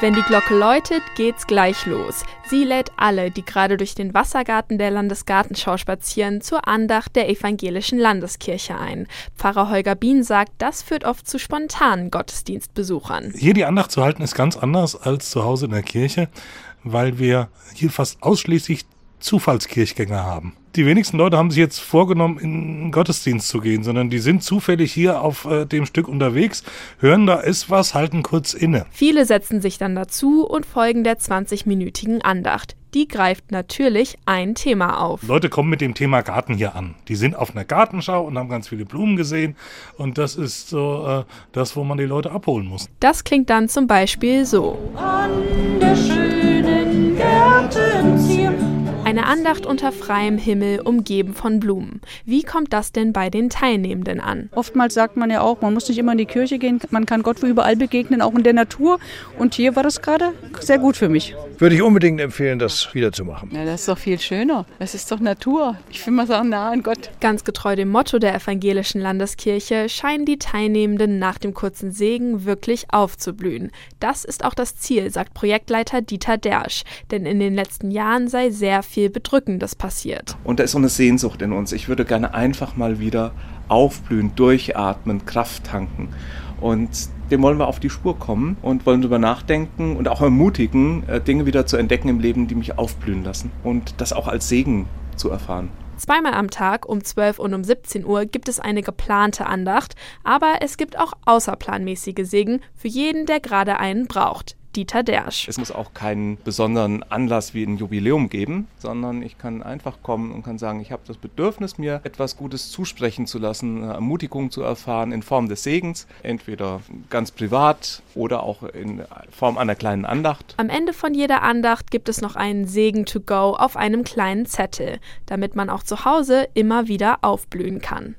Wenn die Glocke läutet, geht's gleich los. Sie lädt alle, die gerade durch den Wassergarten der Landesgartenschau spazieren, zur Andacht der evangelischen Landeskirche ein. Pfarrer Holger Bien sagt, das führt oft zu spontanen Gottesdienstbesuchern. Hier die Andacht zu halten ist ganz anders als zu Hause in der Kirche, weil wir hier fast ausschließlich Zufallskirchgänger haben. Die wenigsten Leute haben sich jetzt vorgenommen, in den Gottesdienst zu gehen, sondern die sind zufällig hier auf äh, dem Stück unterwegs, hören, da ist was, halten kurz inne. Viele setzen sich dann dazu und folgen der 20-minütigen Andacht. Die greift natürlich ein Thema auf. Leute kommen mit dem Thema Garten hier an. Die sind auf einer Gartenschau und haben ganz viele Blumen gesehen. Und das ist so äh, das, wo man die Leute abholen muss. Das klingt dann zum Beispiel so. An Andacht unter freiem Himmel, umgeben von Blumen. Wie kommt das denn bei den Teilnehmenden an? Oftmals sagt man ja auch, man muss nicht immer in die Kirche gehen, man kann Gott überall begegnen, auch in der Natur. Und hier war das gerade sehr gut für mich. Würde ich unbedingt empfehlen, das wieder zu machen. Ja, das ist doch viel schöner. Das ist doch Natur. Ich will mal sagen, nah an Gott. Ganz getreu dem Motto der evangelischen Landeskirche scheinen die Teilnehmenden nach dem kurzen Segen wirklich aufzublühen. Das ist auch das Ziel, sagt Projektleiter Dieter Dersch. Denn in den letzten Jahren sei sehr viel viel Bedrückendes passiert. Und da ist so eine Sehnsucht in uns. Ich würde gerne einfach mal wieder aufblühen, durchatmen, Kraft tanken. Und dem wollen wir auf die Spur kommen und wollen darüber nachdenken und auch ermutigen, äh, Dinge wieder zu entdecken im Leben, die mich aufblühen lassen und das auch als Segen zu erfahren. Zweimal am Tag um 12 und um 17 Uhr gibt es eine geplante Andacht, aber es gibt auch außerplanmäßige Segen für jeden, der gerade einen braucht. Dieter Dersch. Es muss auch keinen besonderen Anlass wie ein Jubiläum geben, sondern ich kann einfach kommen und kann sagen, ich habe das Bedürfnis, mir etwas Gutes zusprechen zu lassen, eine Ermutigung zu erfahren in Form des Segens, entweder ganz privat oder auch in Form einer kleinen Andacht. Am Ende von jeder Andacht gibt es noch einen Segen to go auf einem kleinen Zettel, damit man auch zu Hause immer wieder aufblühen kann.